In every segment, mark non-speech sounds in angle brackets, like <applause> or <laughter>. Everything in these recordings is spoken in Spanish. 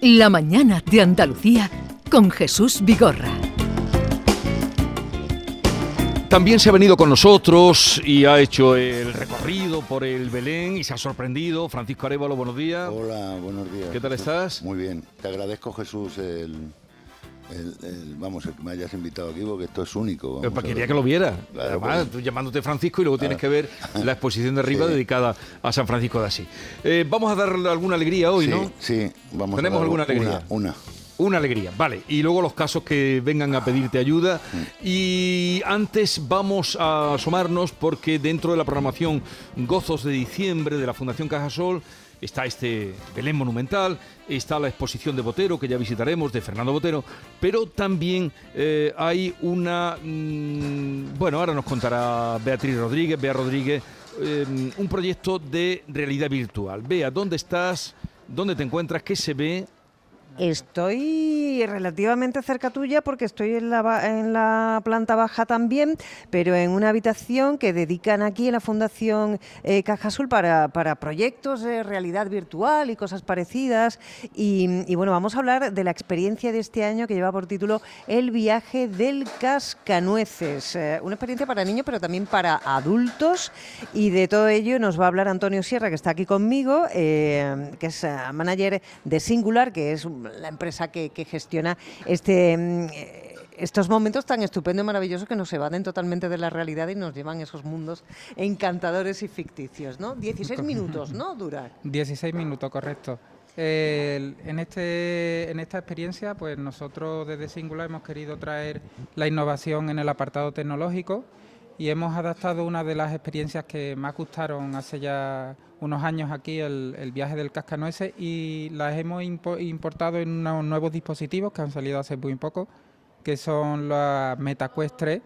La mañana de Andalucía con Jesús Vigorra. También se ha venido con nosotros y ha hecho el recorrido por el Belén y se ha sorprendido. Francisco Arevalo, buenos días. Hola, buenos días. ¿Qué tal Jesús. estás? Muy bien. Te agradezco, Jesús, el, el- el- vamos, el que me hayas invitado aquí, porque esto es único. quería que lo viera. Claro, Además, pues. tú llamándote Francisco y luego tienes que ver la exposición de arriba <laughs> Sí. dedicada a San Francisco de Asís. Eh, vamos a darle alguna alegría hoy, sí, ¿no? Sí, vamos ¿Tenemos a alguna una, alegría? Una. Una alegría, vale. Y luego los casos que vengan a pedirte ayuda. Y antes vamos a asomarnos porque dentro de la programación Gozos de Diciembre de la Fundación Cajasol está este Belén Monumental, está la exposición de Botero, que ya visitaremos, de Fernando Botero, pero también eh, hay una... mm, bueno, ahora nos contará Beatriz Rodríguez, Bea Rodríguez, eh, un proyecto de realidad virtual. Bea, ¿dónde estás? ¿Dónde te encuentras? ¿Qué se ve? Estoy relativamente cerca tuya porque estoy en la, planta baja también, pero en una habitación que dedican aquí en la Fundación eh, Caja Azul para, proyectos de realidad virtual y cosas parecidas. Y, bueno, vamos a hablar de la experiencia de este año que lleva por título El viaje del cascanueces. Eh, una experiencia para niños, pero también para adultos. Y de todo ello nos va a hablar Antonio Sierra, que está aquí conmigo, eh, que es manager de Singular, que es la empresa que, que gestiona este. mm, eh, estos momentos tan estupendos y maravillosos que nos evaden totalmente de la realidad y nos llevan a esos mundos encantadores y ficticios, ¿no? 16 minutos, ¿no? Dura. 16 minutos, correcto. En, este, en esta experiencia, pues nosotros desde Singular hemos querido traer la innovación en el apartado tecnológico y hemos adaptado una de las experiencias que más gustaron hace ya unos años aquí, el, viaje del cascanueces, y las hemos impo- importado en unos nuevos dispositivos que han salido hace muy poco, que son las MetaQuest 3,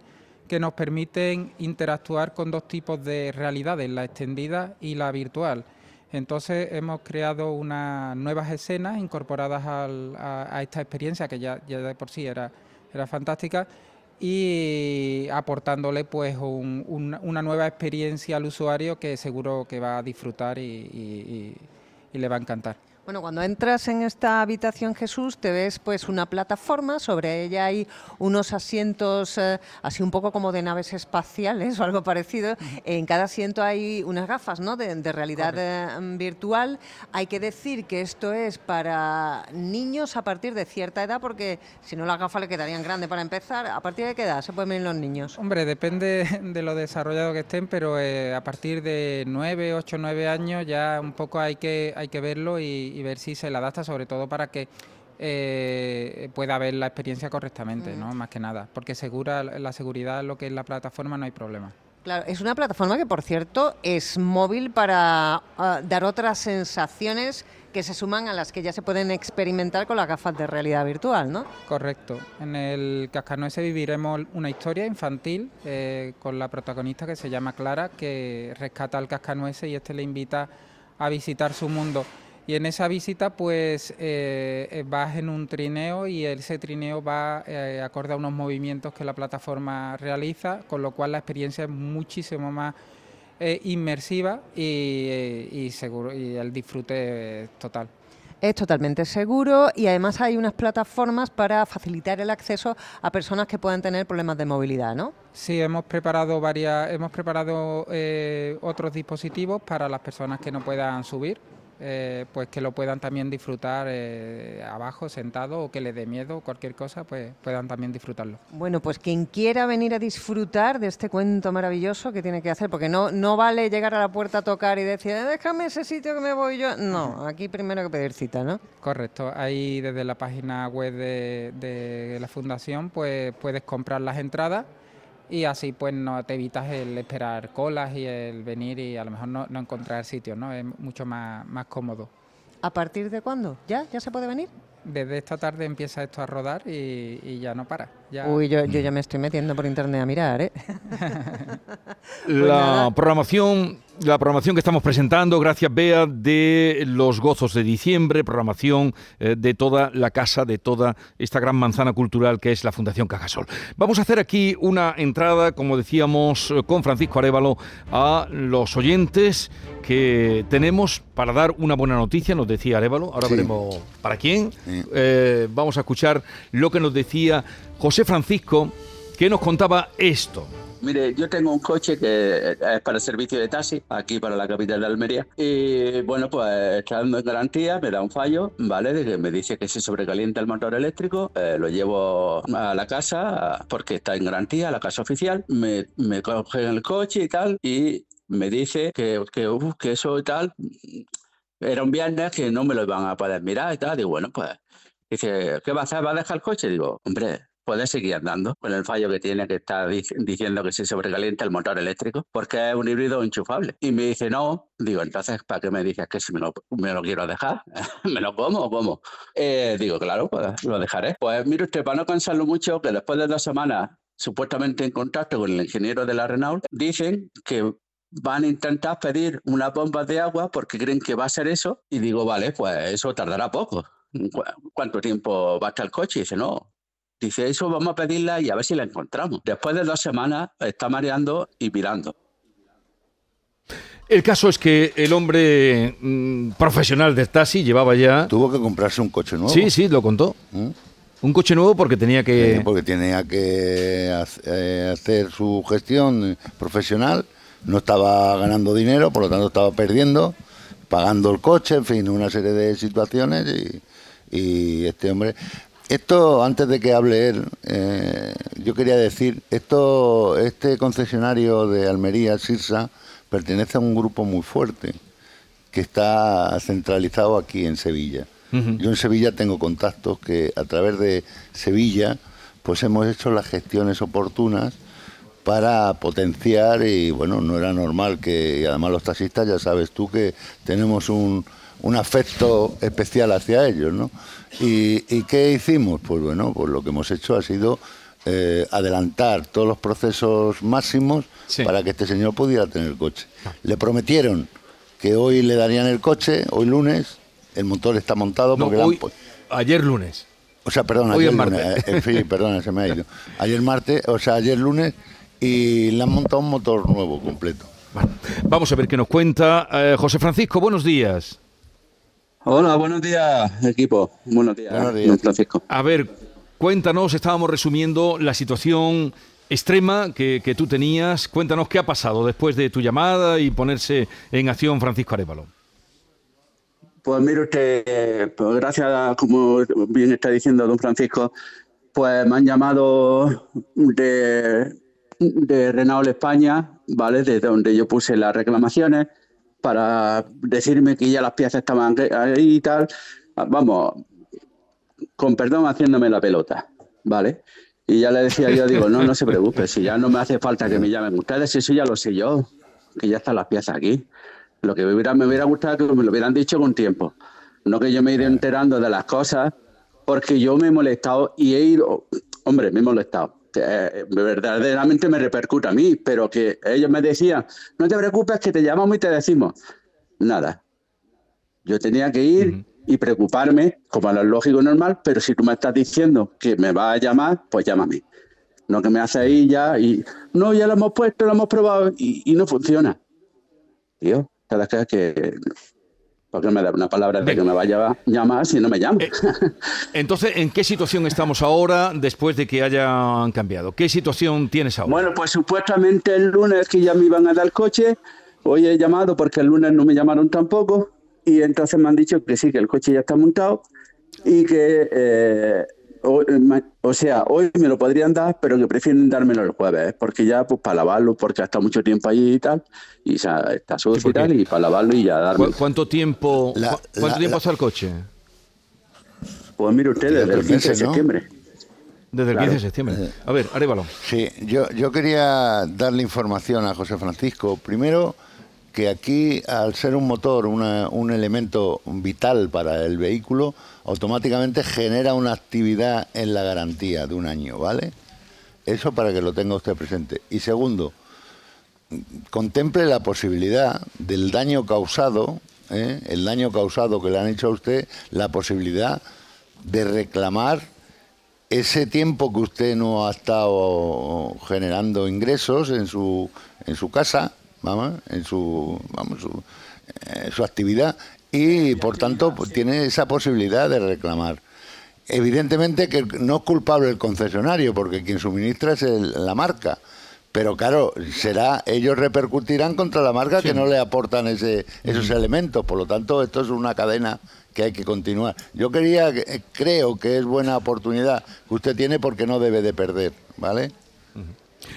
que nos permiten interactuar con dos tipos de realidades, la extendida y la virtual. Entonces hemos creado unas nuevas escenas incorporadas a, a esta experiencia que ya, ya de por sí era, era fantástica y aportándole pues un- un- una nueva experiencia al usuario que seguro que va a disfrutar y, y- y- y le va a encantar. Bueno, cuando entras en esta habitación Jesús, te ves pues una plataforma, sobre ella hay unos asientos eh, así un poco como de naves espaciales <laughs> o algo parecido. En cada asiento hay unas gafas, ¿no? De, de realidad eh, virtual. Hay que decir que esto es para niños a partir de cierta edad, porque si no las gafas le quedarían grandes para empezar. ¿A partir de qué edad se pueden venir los niños? Hombre, depende <laughs> de lo desarrollado que estén, pero eh, a partir de 9, 8, 9 años ya un poco hay que, hay que verlo y, y ver si se le adapta, sobre todo para que eh, pueda ver la experiencia correctamente, ¿no? Más que nada, porque segura la seguridad, lo que es la plataforma, no hay problema. Claro, es una plataforma que, por cierto, es móvil para ah, dar otras sensaciones que se suman a las que ya se pueden experimentar con las gafas de realidad virtual, ¿no? Correcto. En el Cascanueces viviremos una historia infantil eh, con la protagonista que se llama Clara, que rescata al Cascanueces y este le invita a visitar su mundo. Y en esa visita, pues eh, eh, vas en un trineo y ese trineo va eh, acorde a unos movimientos que la plataforma realiza, con lo cual la experiencia es muchísimo más eh, inmersiva y, y seguro y el disfrute es total. Es totalmente seguro y además hay unas plataformas para facilitar el acceso a personas que puedan tener problemas de movilidad, ¿no? Sí, hemos preparado varias, hemos preparado otros dispositivos para las personas que no puedan subir, eh, pues que lo puedan también disfrutar eh, abajo, sentado, o que les dé miedo, cualquier cosa, pues puedan también disfrutarlo. Bueno, pues quien quiera venir a disfrutar de este cuento maravilloso, ¿qué tiene que hacer? Porque no, no vale llegar a la puerta a tocar y decir, "Eh, déjame ese sitio que me voy yo. No, aquí primero hay que pedir cita, ¿no? Correcto, ahí desde la página web de, de la fundación, pues puedes comprar las entradas y así pues no te evitas el esperar colas y el venir y a lo mejor no, no encontrar sitios, ¿no? Es mucho más, más cómodo. ¿A partir de cuándo? ¿Ya? ¿Ya se puede venir? Desde esta tarde empieza esto a rodar y, y ya no para. Ya- Uy, yo, yo ya me estoy metiendo por internet a mirar, ¿eh? <laughs> la nada. programación, la programación que estamos presentando, gracias Bea, de los gozos de diciembre, programación eh, de toda la casa, de toda esta gran manzana cultural que es la Fundación Cajasol. Vamos a hacer aquí una entrada, como decíamos, eh, con Francisco Arevalo, a los oyentes que tenemos para dar una buena noticia, nos decía Arevalo, ahora Sí. veremos para quién. Sí. Eh, vamos a escuchar lo que nos decía José Francisco, que nos contaba esto. Mire, yo tengo un coche que es para servicio de taxi aquí para la capital de Almería y bueno, pues está dando garantía, me da un fallo, ¿vale? De que me dice que se sobrecalienta el motor eléctrico, eh, lo llevo a la casa porque está en garantía, la casa oficial, me, me el coche y tal y me dice que, que, eso y tal, era un viernes que no me lo iban a poder mirar y tal, digo, bueno, pues dice, ¿qué va a hacer? ¿Va a dejar el coche? Digo, hombre, puede seguir andando con el fallo que tiene que está dic- diciendo que se sobrecalienta el motor eléctrico porque es un híbrido enchufable. Y me dice, no. Digo, entonces, ¿para qué me dices que si me lo, me lo quiero dejar? <laughs> ¿Me lo como o cómo? Eh, digo, claro, pues lo dejaré. Pues mire usted, para no cansarlo mucho, que después de dos semanas supuestamente en contacto con el ingeniero de la Renault, dicen que van a intentar pedir unas bombas de agua porque creen que va a ser eso. Y digo, vale, pues eso tardará poco. ¿Cu- ¿Cuánto tiempo va a estar el coche? Y dice, no, Dice, eso vamos a pedirla y a ver si la encontramos. Después de dos semanas está mareando y mirando. El caso es que el hombre mm, profesional del taxi llevaba ya... Tuvo que comprarse un coche nuevo. Sí, sí, lo contó. ¿Mm? Un coche nuevo porque tenía que... Eh, porque tenía que eh, hacer su gestión profesional, no estaba ganando dinero, por lo tanto estaba perdiendo, pagando el coche, en fin, una serie de situaciones y, y este hombre... Esto, antes de que hable él, eh, yo quería decir, esto, este concesionario de Almería, Sirsa, pertenece a un grupo muy fuerte que está centralizado aquí en Sevilla. Ujú. Yo en Sevilla tengo contactos que a través de Sevilla pues hemos hecho las gestiones oportunas para potenciar y bueno, no era normal que, y además los taxistas ya sabes tú que tenemos un, un afecto especial hacia ellos, ¿no? ¿Y, y qué hicimos? Pues bueno, pues lo que hemos hecho ha sido eh, adelantar todos los procesos máximos Sí. para que este señor pudiera tener el coche. Le prometieron que hoy le darían el coche, hoy lunes, el motor está montado porque hoy- ayer lunes. o sea, perdón, Hoy ayer es lunes, martes. eh, en fin, perdona, se me ha ido. Ayer martes, o sea, ayer lunes, y le han montado un motor nuevo, completo. Bueno, vamos a ver qué nos cuenta. Eh, José Francisco, buenos días. Hola, buenos días, equipo. Buenos días, Buenos días. don Francisco. A ver, cuéntanos, estábamos resumiendo la situación extrema que, que tú tenías. Cuéntanos qué ha pasado después de tu llamada y ponerse en acción Francisco Arevalo. Pues mire usted, pues gracias, a, como bien está diciendo don Francisco, pues me han llamado de, de Renault España, ¿vale? Desde donde yo puse las reclamaciones para decirme que ya las piezas estaban ahí y tal. Vamos, con perdón, haciéndome la pelota, ¿vale? Y ya le decía yo, digo, no, no se preocupe, si ya no me hace falta que me llamen ustedes, eso ya lo sé yo, que ya están las piezas aquí. Lo que me hubiera, me hubiera gustado que me lo hubieran dicho con tiempo, no que yo me he ido enterando de las cosas, porque yo me he molestado y he ido, hombre, me he molestado. Eh, verdaderamente me repercute a mí, pero que ellos me decían, no te preocupes que te llamamos y te decimos. Nada, yo tenía que ir y preocuparme, como lo lógico y normal, pero si tú me estás diciendo que me vas a llamar, pues llámame. No que me hace ahí ya y no, ya lo hemos puesto, lo hemos probado y, y no funciona. Tío, cada vez que. ¿Por qué me da una palabra de que me vaya a llamar si no me llama? Eh, Entonces, ¿en qué situación estamos ahora después de que hayan cambiado? ¿Qué situación tienes ahora? Bueno, pues supuestamente el lunes que ya me iban a dar el coche, hoy he llamado porque el lunes no me llamaron tampoco y entonces me han dicho que sí, que el coche ya está montado y que, eh, o, ma- o sea, hoy me lo podrían dar, pero que prefieren dármelo el jueves, ¿eh? porque ya pues para lavarlo, porque ha estado mucho tiempo allí y tal, y ya está sucio y tal, y para lavarlo y ya ¿Cu- darme. ¿Cuánto tiempo, La- cu- cuánto la- tiempo la- está el coche? Pues mire usted, desde el tres 15 de septiembre. Desde el Claro. 15 de septiembre. A ver, Arevalo. Sí, yo, yo quería darle información a José Francisco. Primero, que aquí, al ser un motor una- un elemento vital para el vehículo, automáticamente genera una actividad en la garantía de un año, ¿vale? Eso para que lo tenga usted presente. Y segundo, contemple la posibilidad del daño causado, ¿eh? el daño causado que le han hecho a usted, la posibilidad de reclamar ese tiempo que usted no ha estado generando ingresos en su en su casa, vamos, en su vamos su, eh, su actividad y por tanto pues, tiene esa posibilidad de reclamar. Evidentemente que no es culpable el concesionario porque quien suministra es la marca pero claro, será ellos repercutirán contra la marca que no le aportan ese, esos elementos. Por lo tanto, esto es una cadena que hay que continuar. Yo quería, eh, creo que es buena oportunidad que usted tiene porque no debe de perder, ¿vale?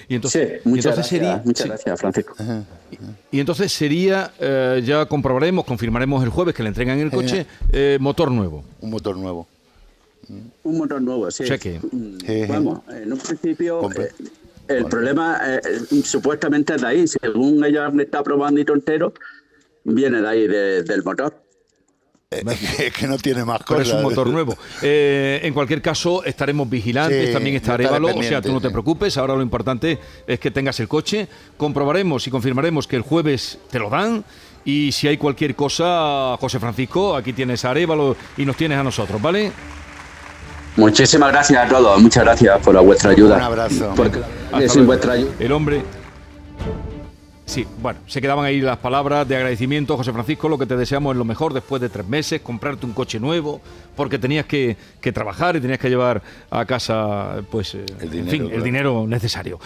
Y entonces, sí, muchas, gracias, sería, muchas gracias, Francisco. Y, entonces sería, eh, ya comprobaremos, confirmaremos el jueves que le entregan el coche, eh, motor nuevo. Un motor nuevo. Un motor nuevo, sí. Cheque. Mm, vamos, en un principio... El problema eh, supuestamente es de ahí. Según ella me está probando y tontero, viene de ahí, del motor. Eh, <laughs> es que no tiene más cosas. es un motor nuevo. <laughs> Eh, en cualquier caso, estaremos vigilantes, también está Arevalo, o sea, tú no te preocupes, ahora lo importante es que tengas el coche, comprobaremos y confirmaremos que el jueves te lo dan y si hay cualquier cosa, José Francisco, aquí tienes a Arevalo y nos tienes a nosotros, ¿vale? Muchísimas gracias a todos, muchas gracias por vuestra ayuda. Un abrazo. Porque sin vuestra ayuda. El hombre. Sí, bueno, se quedaban ahí las palabras de agradecimiento, José Francisco, lo que te deseamos es lo mejor después de tres meses, comprarte un coche nuevo, porque tenías que, trabajar y tenías que llevar a casa, pues, eh, el dinero, en fin, el dinero necesario.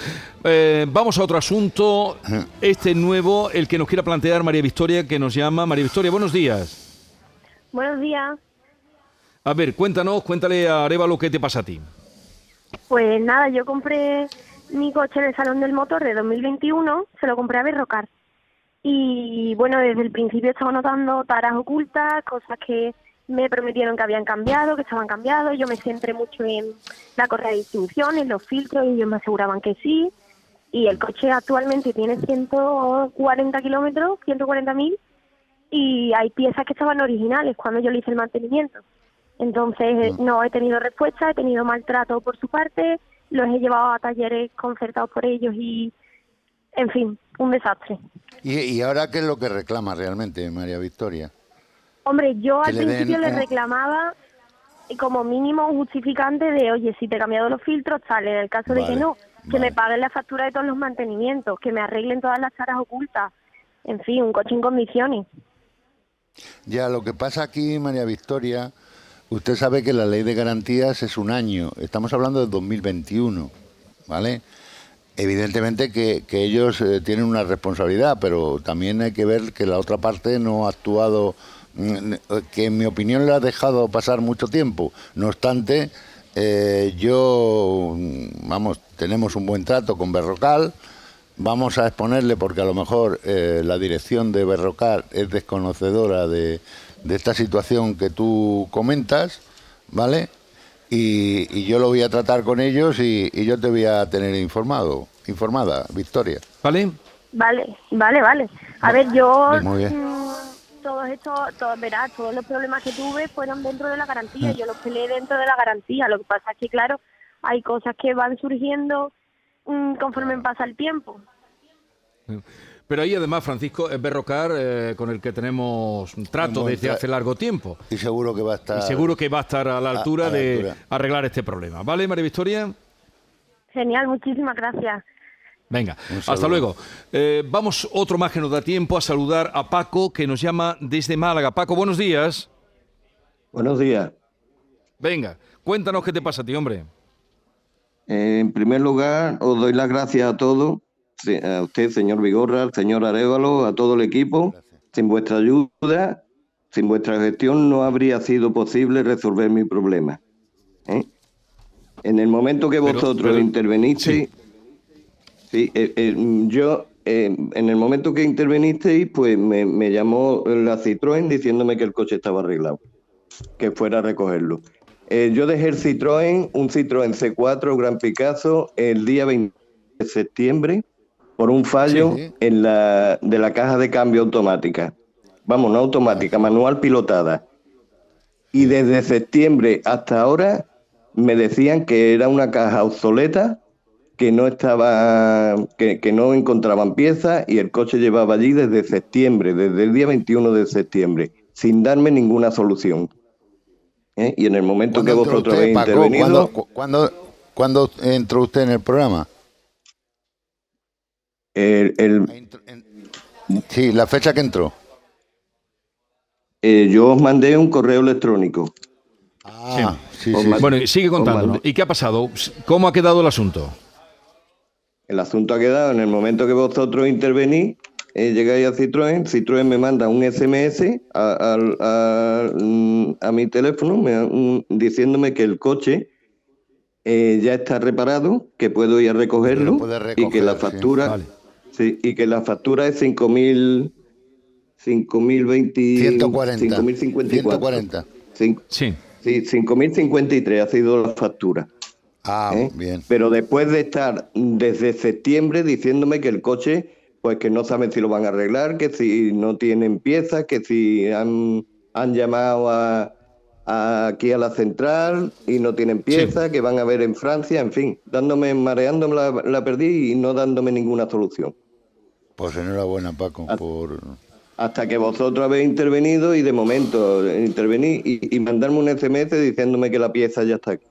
Eh, vamos a otro asunto, <clears throat> este nuevo, el que nos quiera plantear María Victoria, que nos llama. María Victoria, buenos días. Buenos días. A ver, cuéntanos, cuéntale a Areva lo que te pasa a ti. Pues nada, yo compré mi coche en el Salón del Motor de 2021, se lo compré a Berrocar. Y bueno, desde el principio estaba notando taras ocultas, cosas que me prometieron que habían cambiado, que estaban cambiados. Yo me centré mucho en la correa de distribución, en los filtros, y ellos me aseguraban que sí. Y el coche actualmente tiene 140 kilómetros, 140 mil, y hay piezas que estaban originales cuando yo le hice el mantenimiento. Entonces mm. no he tenido respuesta, he tenido maltrato por su parte, los he llevado a talleres concertados por ellos y, en fin, un desastre. ¿Y, ahora qué es lo que reclama realmente María Victoria? Hombre, yo al principio le reclamaba como mínimo un justificante de, oye, si te he cambiado los filtros, sale. En el caso de que no, que me paguen la factura de todos los mantenimientos, que me arreglen todas las caras ocultas. En fin, un coche en condiciones. Ya, lo que pasa aquí, María Victoria, Usted sabe que la ley de garantías es un año, estamos hablando de 2021, ¿vale? Evidentemente que, ellos eh, tienen una responsabilidad, pero también hay que ver que la otra parte no ha actuado, mm, que en mi opinión le ha dejado pasar mucho tiempo. No obstante, eh, yo, mm, vamos, tenemos un buen trato con Berrocal, vamos a exponerle porque a lo mejor eh, la dirección de Berrocal es desconocedora de de esta situación que tú comentas, ¿vale? Y, yo lo voy a tratar con ellos y, yo te voy a tener informado, informada, Victoria. ¿Vale? Vale, vale, vale. A ver, yo... Mm, todos estos, todos, verás, todos los problemas que tuve fueron dentro de la garantía, mm. yo los peleé dentro de la garantía, lo que pasa es que, claro, hay cosas que van surgiendo mm, conforme pasa el tiempo. Pero ahí además, Francisco, es Berrocar eh, con el que tenemos un trato desde hace largo tiempo. Y seguro que va a estar... Y seguro que va a estar a la altura de arreglar este problema. ¿Vale, María Victoria? Genial, muchísimas gracias. Venga, hasta luego. Eh, vamos otro más que nos da tiempo a saludar a Paco, que nos llama desde Málaga. Paco, buenos días. Buenos días. Venga, cuéntanos qué te pasa a ti, hombre. en primer lugar, os doy las gracias a todos a usted, señor Vigorra, al señor Arevalo, a todo el equipo. Sin vuestra ayuda, sin vuestra gestión, no habría sido posible resolver mi problema. ¿eh? En el momento que vosotros intervenisteis, sí. Eh, eh, yo, en el momento que intervenisteis, pues me, llamó la Citroën diciéndome que el coche estaba arreglado, que fuera a recogerlo. yo dejé el Citroën, un Citroën C4 Gran Picasso, el día 20 de septiembre por un fallo en la, de la caja de cambio automática. Vamos, no automática, manual pilotada. Y desde septiembre hasta ahora me decían que era una caja obsoleta, que no estaba, que, que no encontraban piezas y el coche llevaba allí desde septiembre, desde el día 21 de septiembre, sin darme ninguna solución. ¿Eh? Y en el momento que ¿Cuándo entró vosotros usted, habéis Paco? intervenido, ¿Cuándo, cu- cuándo- cuándo entró usted en el programa? El- el- Sí, la fecha que entró. eh, yo os mandé un correo electrónico. Ah, sí, sí. mandé- Bueno, sigue mandé- ¿Y qué ha pasado? ¿Cómo ha quedado el asunto? El asunto ha quedado en el momento que vosotros intervenís, eh, llegáis a Citroën, Citroën me manda un SMS a, al- a- mm, a mi teléfono me- un- diciéndome que el coche eh, ya está reparado, que puedo ir a recogerlo y que la sí. factura Vale. Sí, y que la factura es 5.000 5.020 140. 5.054 140. Cin- Sí. Sí, 5.053 ha sido la factura. Ah, ¿eh? bien. Pero después de estar desde septiembre diciéndome que el coche, pues que no saben si lo van a arreglar, que si no tienen piezas, que si han, han llamado a, a- aquí a la central y no tienen piezas, que van a ver en Francia, en fin, dándome, mareándome la, la perdí y no dándome ninguna solución. Pues enhorabuena, Paco, Ah. por... Hasta que vosotros habéis intervenido y de momento intervení y, y mandarme un SMS diciéndome que la pieza ya está aquí.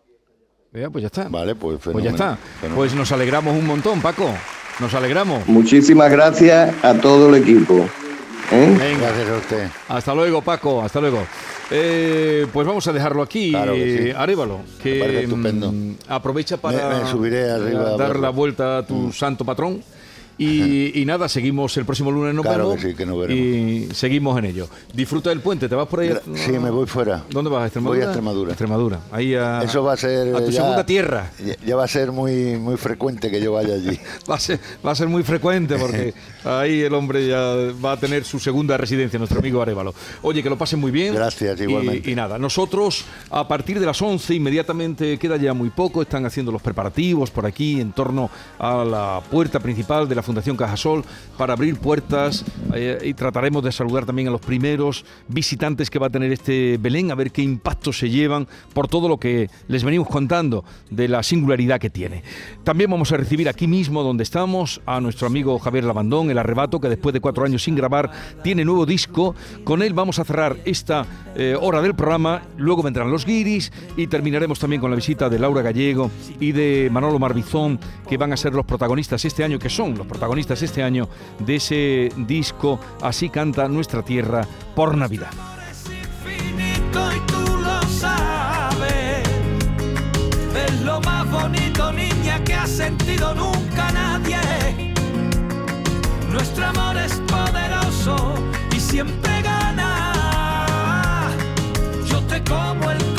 Vea, pues ya está. Vale, pues Pues ya está. fenómeno. Pues nos alegramos un montón, Paco. Nos alegramos. Muchísimas gracias a todo el equipo. ¿eh? Venga. Gracias a usted. Hasta luego, Paco. Hasta luego. Eh, pues vamos a dejarlo aquí, Claro que sí. eh, Arévalo, Me que parece estupendo. mm, aprovecha para Me- me subiré arriba a dar la vuelta a tu santo patrón. Y, y nada, seguimos el próximo lunes, nos Claro vemos que sí, que nos veremos. y seguimos en ello. Disfruta del puente, ¿te vas por ahí? Sí, me voy fuera. ¿Dónde vas? ¿A Extremadura? Voy a Extremadura. Extremadura, ahí a, Eso va a ser... a tu ya- segunda tierra. Ya, ya va a ser muy, muy frecuente que yo vaya allí. <laughs> Va a, ser, va a ser muy frecuente porque <laughs> ahí el hombre ya va a tener su segunda residencia, nuestro amigo Arevalo. Oye, que lo pasen muy bien. Gracias, Y- igualmente. Y, nada, nosotros a partir de las 11 inmediatamente, queda ya muy poco, están haciendo los preparativos por aquí en torno a la puerta principal de la Fundación Cajasol para abrir puertas eh, y trataremos de saludar también a los primeros visitantes que va a tener este Belén, a ver qué impacto se llevan por todo lo que les venimos contando de la singularidad que tiene. También vamos a recibir aquí mismo donde estamos a nuestro amigo Javier Labandón, El Arrebato, que después de cuatro años sin grabar tiene nuevo disco. Con él vamos a cerrar esta eh, hora del programa, luego vendrán los guiris y terminaremos también con la visita de Laura Gallego y de Manolo Marbizón, que van a ser los protagonistas este año, que son los protagonistas este año de ese disco Así canta nuestra tierra por Navidad. Es lo más bonito, niña, que ha sentido nunca nadie. Nuestro amor es poderoso y siempre gana. Yo te como el